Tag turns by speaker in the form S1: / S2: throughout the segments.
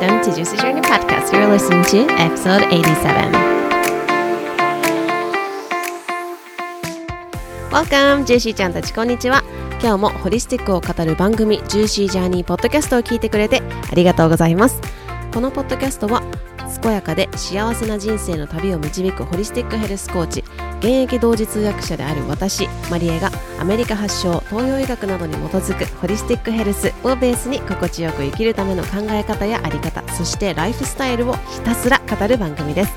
S1: welcome to Juicy Journey Podcast. You're listening to episode 87. Welcome, ジューシーちゃんたちこんにちは。今日もホリスティックを語る番組、ジューシージャーニーポッドキャストを聞いてくれてありがとうございます。このポッドキャストは、健やかで幸せな人生の旅を導くホリスティックヘルスコーチ、現役同時通訳者である私、マリエがアメリカ発祥、東洋医学などに基づくホリスティックヘルスをベースに心地よく生きるための考え方やあり方、そしてライフスタイルをひたすら語る番組です。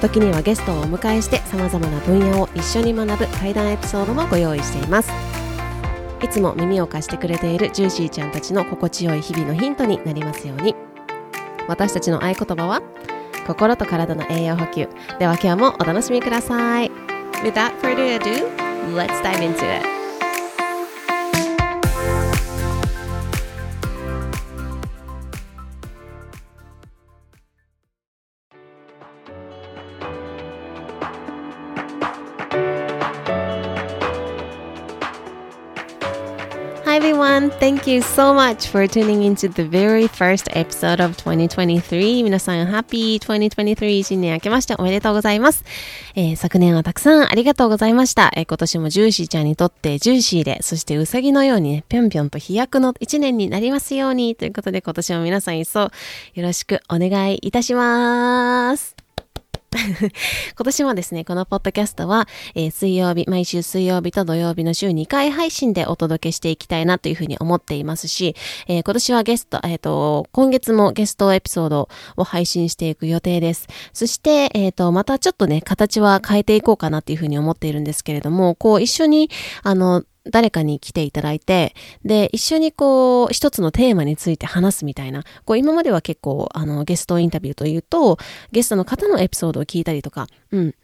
S1: 時にはゲストをお迎えして様々な分野を一緒に学ぶ対談エピソードもご用意しています。いつも耳を貸してくれているジューシーちゃんたちの心地よい日々のヒントになりますように。私たちの合言葉は心と体の栄養補給。では今日もお楽しみください。Without further ado, let's dive into it. Everyone, thank you so much for tuning into the very first episode of 2023. 皆さん、Happy 2023新年明けましておめでとうございます。えー昨年はたくさんありがとうございました。えー今年もジューシーちゃんにとってジューシーで、そしてうさぎのようにね、ぴょんぴょんと飛躍の一年になりますようにということで今年も皆さん一層よろしくお願いいたします。今年もですね、このポッドキャストは、えー水曜日、毎週水曜日と土曜日の週2回配信でお届けしていきたいなというふうに思っていますし、えー今年はゲスト、えっ、と、今月もゲストエピソードを配信していく予定です。そして、えっ、と、またちょっとね、形は変えていこうかなっていうふうに思っているんですけれども、こう、一緒に、あの、誰かに来ていただいて、で、一緒にこう、一つのテーマについて話すみたいな、こう、今までは結構、あの、ゲストインタビューというと、ゲストの方のエピソードを聞いたりとか、うん、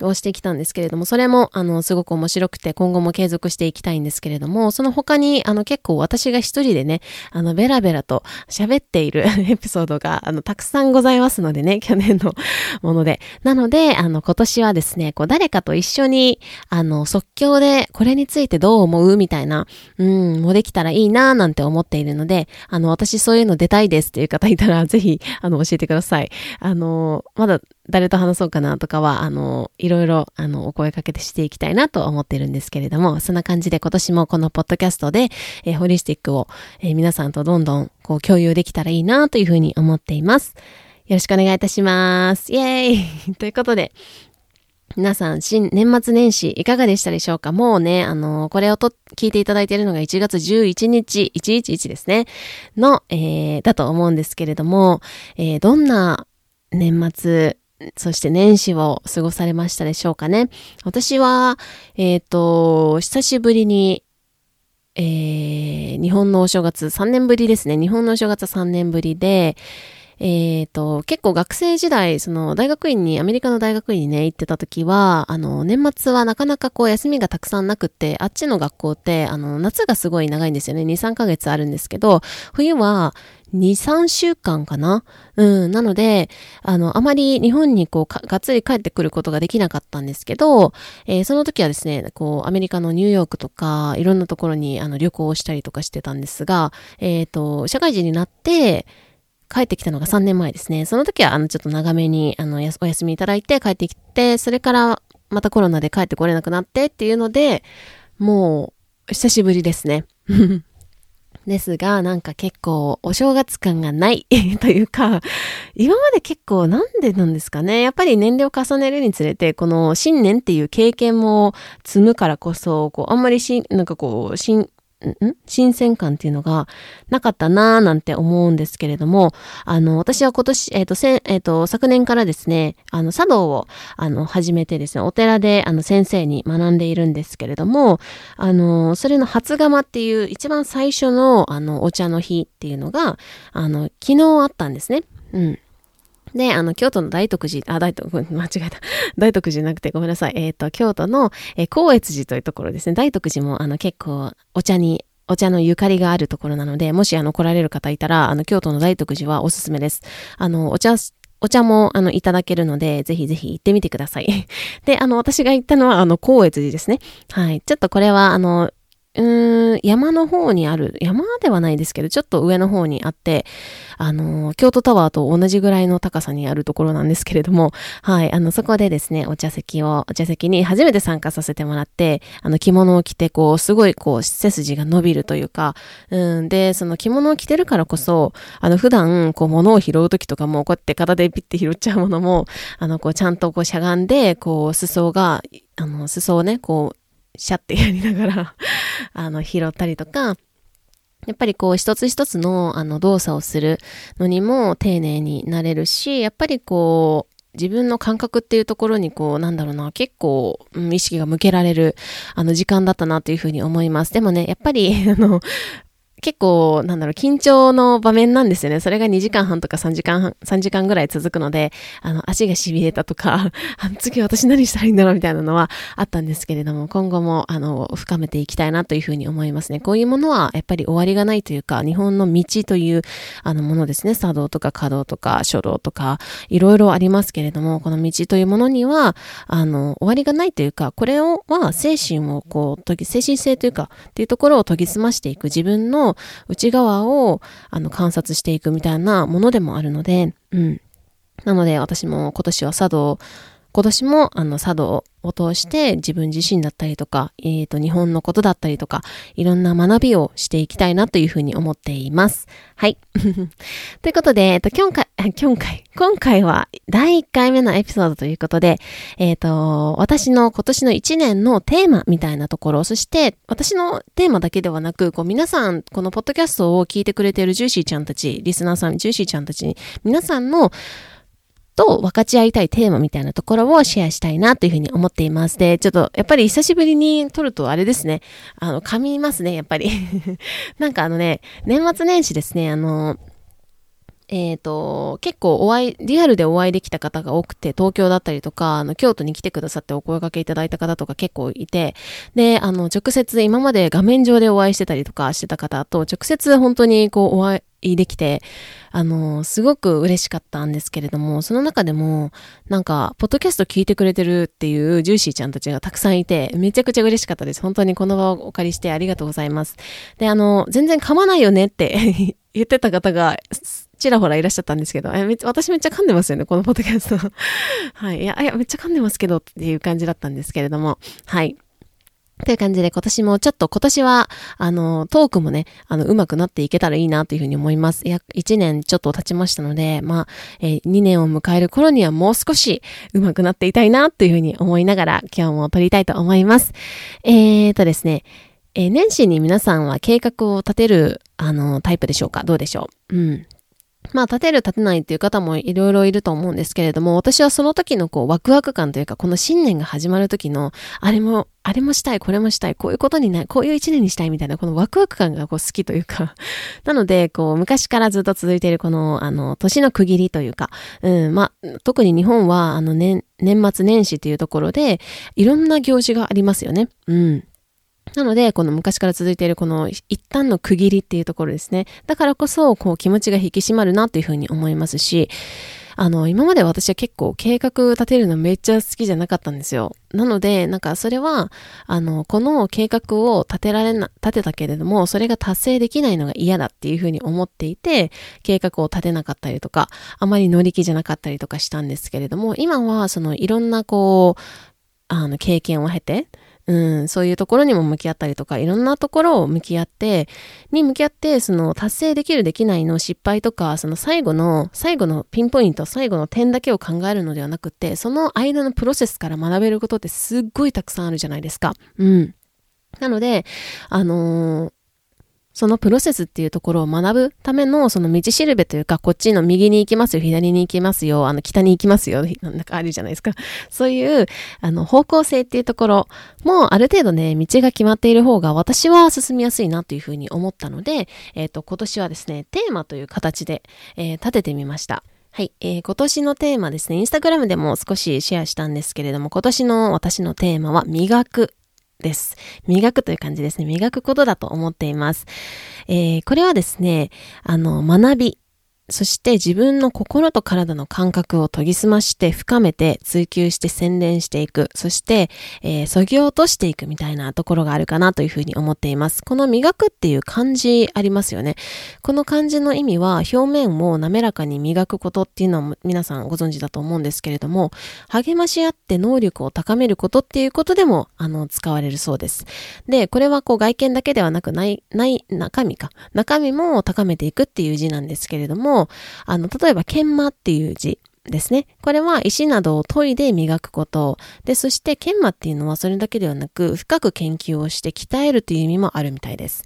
S1: をしてきたんですけれども、それも、あの、すごく面白くて、今後も継続していきたいんですけれども、その他に、あの、結構私が一人でね、あの、ベラベラと喋っている エピソードが、あの、たくさんございますのでね、去年のもので。なので、あの、今年はですね、こう、誰かと一緒に、あの、即興で、これについてどう思うみたいな、うん、もできたらいいななんて思っているので、あの、私そういうの出たいですっていう方いたら、ぜひ、あの、教えてください。あの、まだ、誰と話そうかなとかは、あの、いろいろ、あの、お声かけてしていきたいなと思ってるんですけれども、そんな感じで今年もこのポッドキャストで、えーホリスティックを、えー皆さんとどんどん、こう、共有できたらいいなというふうに思っています。よろしくお願いいたします。イェーイ ということで、皆さん、新、年末年始いかがでしたでしょうか？もうね、あの、これをと、聞いていただいているのが1月11日、111ですね、の、えー、だと思うんですけれども、えー、どんな年末、そして年始を過ごされましたでしょうかね。私は、えっ、と、久しぶりに、えー、日本のお正月3年ぶりですね。日本のお正月3年ぶりで、えっ、と、結構学生時代、その大学院に、アメリカの大学院にね、行ってた時は、あの、年末はなかなかこう休みがたくさんなくって、あっちの学校って、あの、夏がすごい長いんですよね。2、3ヶ月あるんですけど、冬は2、3週間かな？うん。なので、あの、あまり日本にこう、がっつり帰ってくることができなかったんですけど、えーその時はですね、こう、アメリカのニューヨークとか、いろんなところにあの旅行をしたりとかしてたんですが、えっ、と、社会人になって、帰ってきたのが3年前ですね。その時は、あの、ちょっと長めに、あの、お休みいただいて帰ってきて、それから、またコロナで帰ってこれなくなってっていうので、もう、久しぶりですね。ですが、なんか結構お正月感がない というか、今まで結構なんでなんですかね。やっぱり年齢を重ねるにつれて、この新年っていう経験も積むからこそ、こう、あんまりし、なんかこう、新、新鮮感っていうのがなかったなーなんて思うんですけれども、あの、私は今年、えっ、と、せん、えっ、と、昨年からですね、あの、茶道を、あの、始めてですね、お寺で、あの、先生に学んでいるんですけれども、あの、それの初釜っていう一番最初の、あの、お茶の日っていうのが、あの、昨日あったんですね。うん。で、あの、京都の大徳寺、あ、大徳、間違えた。大徳寺じゃなくてごめんなさい。えっ、と、京都の、えー、光悦寺というところですね。大徳寺も、あの、結構、お茶に、お茶のゆかりがあるところなので、もしあの来られる方いたら、あの京都の大徳寺はおすすめです。あの、お茶、お茶も、あの、いただけるので、ぜひぜひ行ってみてください。で、あの、私が行ったのは、あの、光悦寺ですね。はい。ちょっとこれは、あの、うん、山の方にある、山ではないですけど、ちょっと上の方にあって、あの、京都タワーと同じぐらいの高さにあるところなんですけれども、はい、あの、そこでですね、お茶席を、お茶席に初めて参加させてもらって、あの、着物を着て、こう、すごい、こう、背筋が伸びるというか、うん、で、その着物を着てるからこそ、あの、普段、こう、物を拾うときとかも、こうやって片でピッて拾っちゃうものも、あの、こう、ちゃんとこう、しゃがんで、こう、裾が、あの、裾をね、こう、シャッてやりながら あの、拾ったりとか、やっぱりこう一つ一つのあの動作をするのにも丁寧になれるし、やっぱりこう自分の感覚っていうところにこうなんだろうな、結構、うん、意識が向けられるあの時間だったなというふうに思います。でもね、やっぱり あの、結構、なんだろう、緊張の場面なんですよね。それが2時間半とか3時間半、3時間ぐらい続くので、あの、足が痺れたとか、次私何したらいいんだろうみたいなのはあったんですけれども、今後も、あの、深めていきたいなというふうに思いますね。こういうものは、やっぱり終わりがないというか、日本の道という、あの、ものですね。茶道とか華道とか書道とか、いろいろありますけれども、この道というものには、あの、終わりがないというか、これを、は、精神をこう、精神性というか、っていうところを研ぎ澄ましていく自分の内側をあの観察していくみたいなものでもあるので、うん。なので私も今年は茶道、今年もあの茶道を通して自分自身だったりとか、えっ、ー、と、日本のことだったりとか、いろんな学びをしていきたいなというふうに思っています。はい。ということで、えっ、ー、と、今回、今回、今回は第1回目のエピソードということで、えっ、ー、と、私の今年の1年のテーマみたいなところ、そして私のテーマだけではなく、こう皆さん、このポッドキャストを聞いてくれているジューシーちゃんたち、リスナーさん、ジューシーちゃんたちに、皆さんのと分かち合いたいテーマみたいなところをシェアしたいなというふうに思っています。で、ちょっとやっぱり久しぶりに撮るとあれですね。あの、噛みますね、やっぱり。なんかあのね、年末年始ですね、あの、えっ、ー、と、結構お会い、リアルでお会いできた方が多くて、東京だったりとか、あの、京都に来てくださってお声掛けいただいた方とか結構いて、で、あの、直接今まで画面上でお会いしてたりとかしてた方と、直接本当にこうお会いできて、あの、すごく嬉しかったんですけれども、その中でも、なんか、ポッドキャスト聞いてくれてるっていうジューシーちゃんたちがたくさんいて、めちゃくちゃ嬉しかったです。本当にこの場をお借りしてありがとうございます。で、あの、全然噛まないよねって 言ってた方が、ちらほらいらっしゃったんですけど、えめ私めっちゃ噛んでますよね、このポッドキャスト。はい。いや、いや、めっちゃ噛んでますけどっていう感じだったんですけれども、はい。という感じで今年もちょっと今年は、あの、トークもね、あの、上手くなっていけたらいいなというふうに思います。約1年ちょっと経ちましたので、まあ、えー、2年を迎える頃にはもう少し上手くなっていたいなというふうに思いながら今日も撮りたいと思います。えーとですね、えー、年始に皆さんは計画を立てる、あの、タイプでしょうか？どうでしょう？うん。まあ、立てる立てないっていう方もいろいろいると思うんですけれども、私はその時のこう、ワクワク感というか、この新年が始まる時の、あれも、あれもしたい、これもしたい、こういうことにない、こういう一年にしたいみたいな、このワクワク感がこう好きというか なので、こう、昔からずっと続いているこの、あの、年の区切りというか、うん、まあ、特に日本は、あの、年、年末年始というところで、いろんな行事がありますよね。うん。なので、この昔から続いているこの一旦の区切りっていうところですね。だからこそ、こう気持ちが引き締まるなっていうふうに思いますし、あの、今まで私は結構計画立てるのめっちゃ好きじゃなかったんですよ。なので、なんかそれは、あの、この計画を立てられな、立てたけれども、それが達成できないのが嫌だっていうふうに思っていて、計画を立てなかったりとか、あまり乗り気じゃなかったりとかしたんですけれども、今はそのいろんなこう、あの、経験を経て、うん、そういうところにも向き合ったりとか、いろんなところを向き合って、に向き合って、その達成できるできないの失敗とか、その最後の、最後のピンポイント、最後の点だけを考えるのではなくて、その間のプロセスから学べることってすっごいたくさんあるじゃないですか。うん。なので、あのー、そのプロセスっていうところを学ぶための、その道しるべというか、こっちの右に行きますよ、左に行きますよ、あの、北に行きますよ、なんかあるじゃないですか。そういう、あの、方向性っていうところも、ある程度ね、道が決まっている方が、私は進みやすいなというふうに思ったので、えっ、ー、と、今年はですね、テーマという形で、えー、立ててみました。はい、えー、今年のテーマですね、インスタグラムでも少しシェアしたんですけれども、今年の私のテーマは、磨くです。磨くという感じですね。磨くことだと思っています。えー、これはですね、あの、学びそして自分の心と体の感覚を研ぎ澄まして深めて追求して洗練していく。そして、えー、削ぎ落としていくみたいなところがあるかなというふうに思っています。この磨くっていう漢字ありますよね。この漢字の意味は表面を滑らかに磨くことっていうのは皆さんご存知だと思うんですけれども、励まし合って能力を高めることっていうことでも、あの、使われるそうです。で、これはこう外見だけではなくない、ない、中身か。中身も高めていくっていう字なんですけれども、も、あの、例えば、研磨っていう字ですね。これは石などを研いで磨くこと。で、そして研磨っていうのはそれだけではなく、深く研究をして鍛えるという意味もあるみたいです。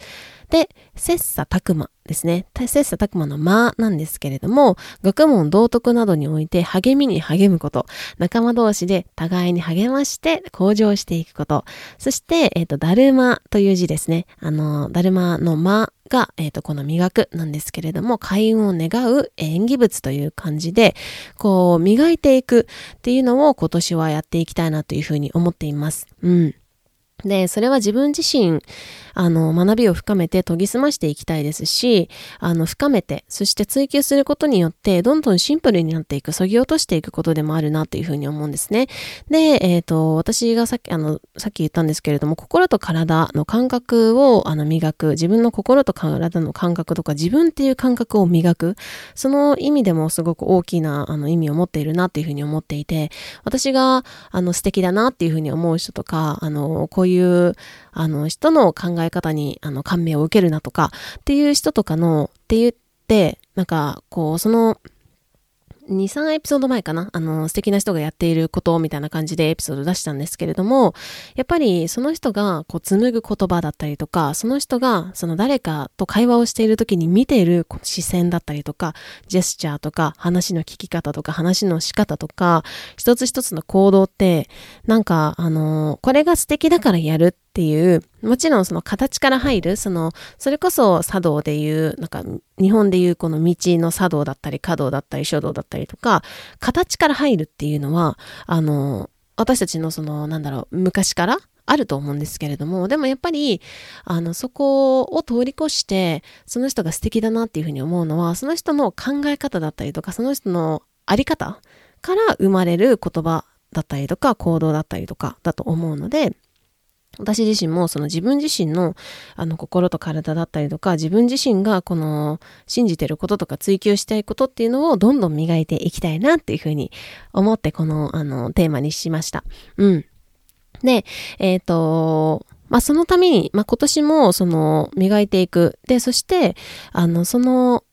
S1: で、切磋琢磨ですね。切磋琢磨の間なんですけれども、学問道徳などにおいて励みに励むこと、仲間同士で互いに励まして向上していくこと、そして、えっ、ー、と、だるまという字ですね。あの、だるまの間が、えっ、ー、と、この磨くなんですけれども、開運を願う縁起物という感じで、こう、磨いていくっていうのを今年はやっていきたいなというふうに思っています。うん。で、それは自分自身、あの、学びを深めて研ぎ澄ましていきたいですし、あの、深めて、そして追求することによって、どんどんシンプルになっていく、削ぎ落としていくことでもあるなというふうに思うんですね。で、えっ、ー、と、私がさっき、あの、さっき言ったんですけれども、心と体の感覚を、あの、磨く、自分の心と体の感覚とか、自分っていう感覚を磨く、その意味でもすごく大きな、あの、意味を持っているなっていうふうに思っていて、私が、あの、素敵だなっていうふうに思う人とか、あの、こうい、いうあの、人の考え方に、あの、感銘を受けるなとか、っていう人とかの、って言って、なんか、こう、その、2、3エピソード前かな？あの、素敵な人がやっていることみたいな感じでエピソード出したんですけれども、やっぱりその人がこう紡ぐ言葉だったりとか、その人がその誰かと会話をしている時に見ている視線だったりとか、ジェスチャーとか、話の聞き方とか、話の仕方とか、一つ一つの行動って、なんか、あの、これが素敵だからやるってていう、もちろんその形から入る、その、それこそ茶道でいう、なんか、日本でいうこの道の茶道だったり、華道だったり、書道だったりとか、形から入るっていうのは、あの、私たちのその、なんだろう、昔からあると思うんですけれども、でもやっぱり、あの、そこを通り越して、その人が素敵だなっていうふうに思うのは、その人の考え方だったりとか、その人のあり方から生まれる言葉だったりとか、行動だったりとかだと思うので、私自身もその自分自身のあの心と体だったりとか自分自身がこの信じてることとか追求したいことっていうのをどんどん磨いていきたいなっていうふうに思ってこのあのテーマにしました。うん。で、えっ、ー、と、まあ、そのために、まあ、今年もその磨いていく。で、そして、あの、その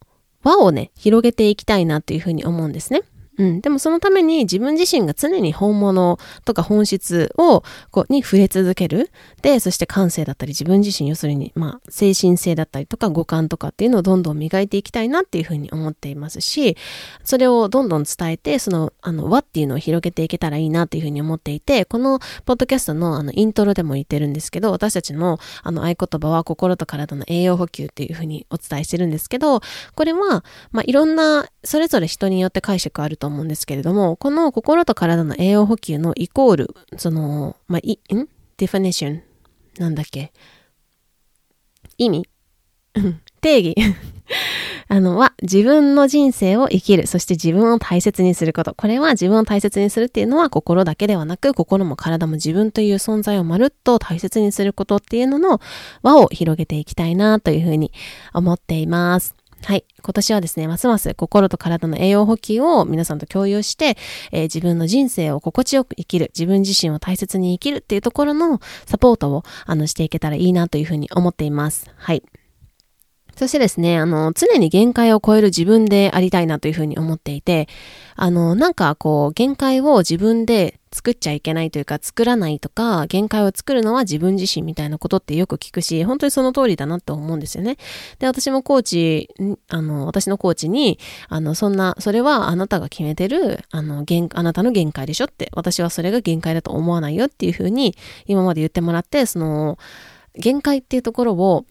S1: 輪をね、広げていきたいなっていうふうに思うんですね。うん。でもそのために自分自身が常に本物とか本質を、こう、に触れ続ける。で、そして感性だったり、自分自身、要するに、まあ、精神性だったりとか、五感とかっていうのをどんどん磨いていきたいなっていうふうに思っていますし、それをどんどん伝えて、その、あの、和っていうのを広げていけたらいいなっていうふうに思っていて、この、ポッドキャストの、あの、イントロでも言ってるんですけど、私たちの、あの、合言葉は、心と体の栄養補給っていうふうにお伝えしてるんですけど、これは、まあ、いろんな、それぞれ人によって解釈あるとと思うんですけれども、この心と体の栄養補給のイコール、その、まあ、い、ん？ definition なんだっけ？意味？定義？あのは自分の人生を生きる。そして自分を大切にすること。これは自分を大切にするっていうのは心だけではなく心も体も自分という存在をまるっと大切にすることっていうのの輪を広げていきたいなというふうに思っています。はい。今年はですね、ますます心と体の栄養補給を皆さんと共有して、えー、自分の人生を心地よく生きる、自分自身を大切に生きるっていうところのサポートを、あの、していけたらいいなというふうに思っています。はい。そしてですね、あの、常に限界を超える自分でありたいなというふうに思っていて、あの、なんかこう、限界を自分で作っちゃいけないというか、作らないとか、限界を作るのは自分自身みたいなことってよく聞くし、本当にその通りだなって思うんですよね。で、私もコーチ、あの、私のコーチに、あの、そんな、それはあなたが決めてる、あの、限、あなたの限界でしょって、私はそれが限界だと思わないよっていうふうに、今まで言ってもらって、その、限界っていうところを、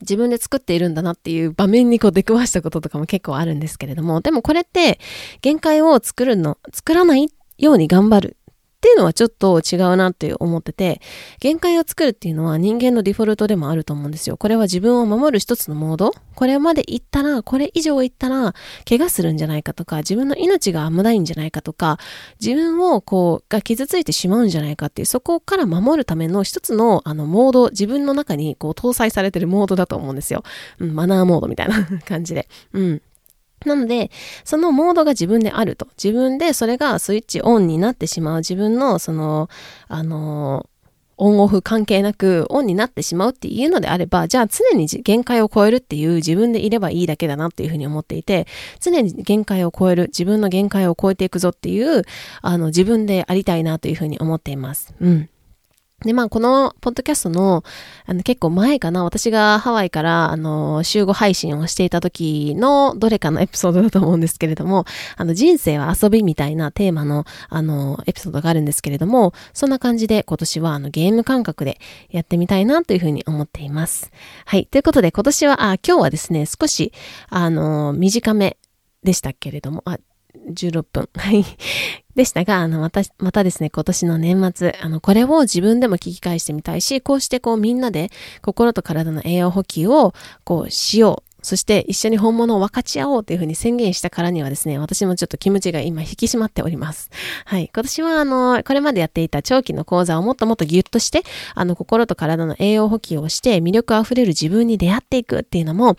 S1: 自分で作っているんだなっていう場面にこう出くわしたこととかも結構あるんですけれども、でもこれって限界を作るの、作らないように頑張るっていうのはちょっと違うなって思ってて、限界を作るっていうのは人間のデフォルトでもあると思うんですよ。これは自分を守る一つのモードこれまで行ったら、これ以上行ったら、怪我するんじゃないかとか、自分の命が危ないんじゃないかとか、自分をこう、が傷ついてしまうんじゃないかっていう、そこから守るための一つの、あの、モード、自分の中にこう搭載されてるモードだと思うんですよ。うん、マナーモードみたいな感じで。うん。なので、そのモードが自分であると。自分でそれがスイッチオンになってしまう。自分の、その、あのオンオフ関係なくオンになってしまうっていうのであれば、じゃあ常に限界を超えるっていう自分でいればいいだけだなっていうふうに思っていて、常に限界を超える、自分の限界を超えていくぞっていう、あの自分でありたいなというふうに思っています。うん。で、まあ、このポッドキャストの、あの、結構前かな、私がハワイから、あの、集合配信をしていた時のどれかのエピソードだと思うんですけれども、あの、人生は遊びみたいなテーマの、あの、エピソードがあるんですけれども、そんな感じで今年は、あの、ゲーム感覚でやってみたいなというふうに思っています。はい。ということで、今年は、あ、今日はですね、少し、あの、短めでしたけれども、あ、16分。はい。でしたが、あの、また、またですね、今年の年末、あの、これを自分でも聞き返してみたいし、こうしてこうみんなで心と体の栄養補給をこうしよう。そして一緒に本物を分かち合おうというふうに宣言したからにはですね、私もちょっと気持ちが今引き締まっております。はい。今年はあの、これまでやっていた長期の講座をもっともっとギュッとして、あの、心と体の栄養補給をして魅力あふれる自分に出会っていくっていうのも、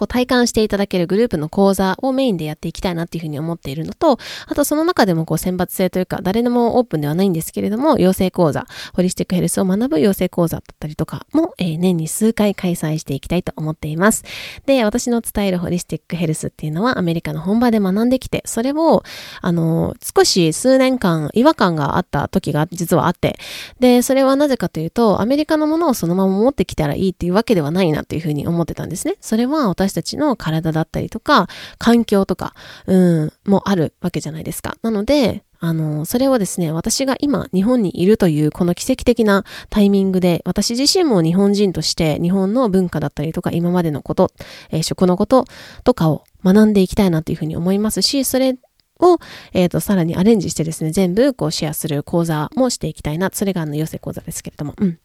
S1: こう体感していただけるグループの講座をメインでやっていきたいなっていうふうに思っているのと、あとその中でもこう選抜制というか、誰でもオープンではないんですけれども、養成講座、ホリスティックヘルスを学ぶ養成講座だったりとかも、えー、年に数回開催していきたいと思っています。で、私の伝えるホリスティックヘルスっていうのはアメリカの本場で学んできて、それを、あの、少し数年間違和感があった時が実はあって、で、それはなぜかというと、アメリカのものをそのまま持ってきたらいいっていうわけではないなというふうに思ってたんですね。それは私私たちの体だったりとか、環境とか、うん、もあるわけじゃないですか。なので、あの、それをですね、私が今日本にいるというこの奇跡的なタイミングで、私自身も日本人として日本の文化だったりとか今までのこと、えー、食のこととかを学んでいきたいなというふうに思いますし、それを、えっ、ー、と、さらにアレンジしてですね、全部こうシェアする講座もしていきたいな。それがあの、寄せ講座ですけれども、うん。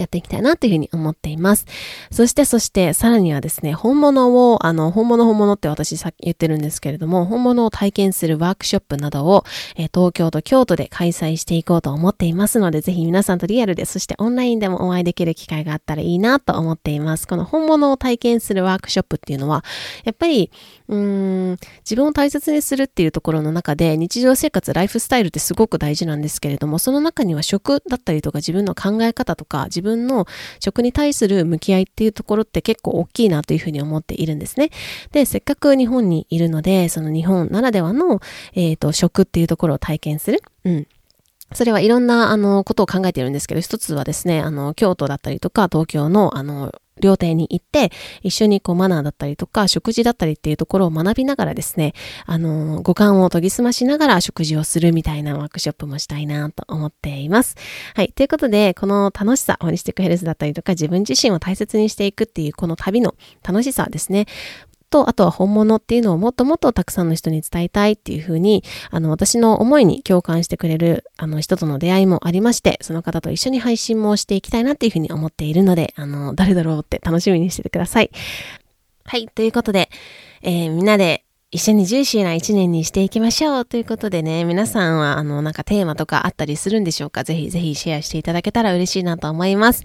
S1: やっていきたいなというふうに思っています。そして、そして、さらにはですね、本物を、あの、本物本物って私さっき言ってるんですけれども、本物を体験するワークショップなどを、え、東京と京都で開催していこうと思っていますので、ぜひ皆さんとリアルで、そしてオンラインでもお会いできる機会があったらいいなと思っています。この本物を体験するワークショップっていうのは、やっぱり、うん、自分を大切にするっていうところの中で、日常生活、ライフスタイルってすごく大事なんですけれども、その中には食だったりとか、自分の考え方とか、自分の食に対する向き合いっていうところって結構大きいなというふうに思っているんですね。で、せっかく日本にいるので、その日本ならではの、え、ー、と、食っていうところを体験する。うん。それはいろんな、あの、ことを考えているんですけど、一つはですね、あの、京都だったりとか、東京の、あの、料亭に行って、一緒にこうマナーだったりとか、食事だったりっていうところを学びながらですね、あの、五感を研ぎ澄ましながら食事をするみたいなワークショップもしたいなと思っています。はい。ということで、この楽しさ、ホリスティックヘルスだったりとか、自分自身を大切にしていくっていうこの旅の楽しさですね。と、あとは本物っていうのをもっともっとたくさんの人に伝えたいっていうふうに、あの、私の思いに共感してくれる、あの、人との出会いもありまして、その方と一緒に配信もしていきたいなっていうふうに思っているので、あの、誰だろうって楽しみにしててください。はい、ということで、えー、みんなで一緒にジューシーな一年にしていきましょうということでね、皆さんはあのなんかテーマとかあったりするんでしょうか？ぜひぜひシェアしていただけたら嬉しいなと思います。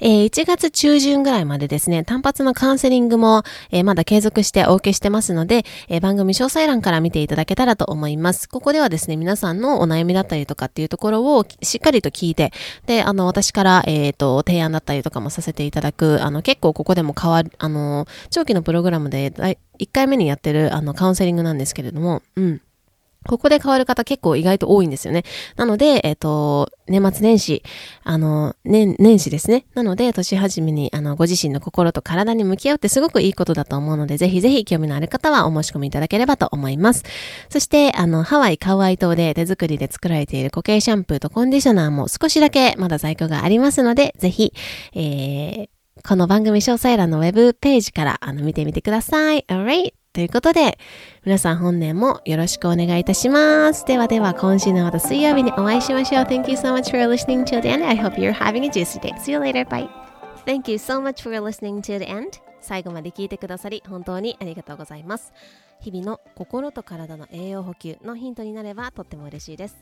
S1: えー、1月中旬ぐらいまでですね、単発のカウンセリングも、えー、まだ継続してお受けしてますので、えー、番組詳細欄から見ていただけたらと思います。ここではですね、皆さんのお悩みだったりとかっていうところをしっかりと聞いて、で、あの私からえっ、と提案だったりとかもさせていただく、あの結構ここでも変わる、あの長期のプログラムで1回目にやってるあのカウンセリングなんですけれども、うん。ここで変わる方結構意外と多いんですよね。なので、えっ、ー、と、年末年始、あの、年、年始ですね。なので、年始めに、あの、ご自身の心と体に向き合うってすごくいいことだと思うので、ぜひぜひ興味のある方はお申し込みいただければと思います。そして、あの、ハワイカワイ島で手作りで作られている固形シャンプーとコンディショナーも少しだけまだ在庫がありますので、ぜひ、えー、この番組詳細欄のウェブページからあの見てみてください。Alright. ということで、皆さん本年もよろしくお願いいたします。ではでは、今週のまた水曜日にお会いしましょう。Thank you so much for listening till the end. I hope you're having a juicy day. See you later. Bye. Thank you so much for listening to the end. 最後まで聞いてくださり本当にありがとうございます。日々の心と体の栄養補給のヒントになればとっても嬉しいです。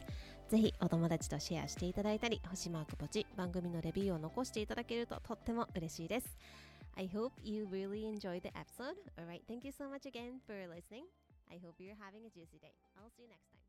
S1: ぜひお友達とシェアしていただいたり、星マークポチ、番組のレビューを残していただけるととっても嬉しいです。I hope you really enjoyed the episode. Alright, thank you so much again for listening. I hope you're having a juicy day. I'll see you next time.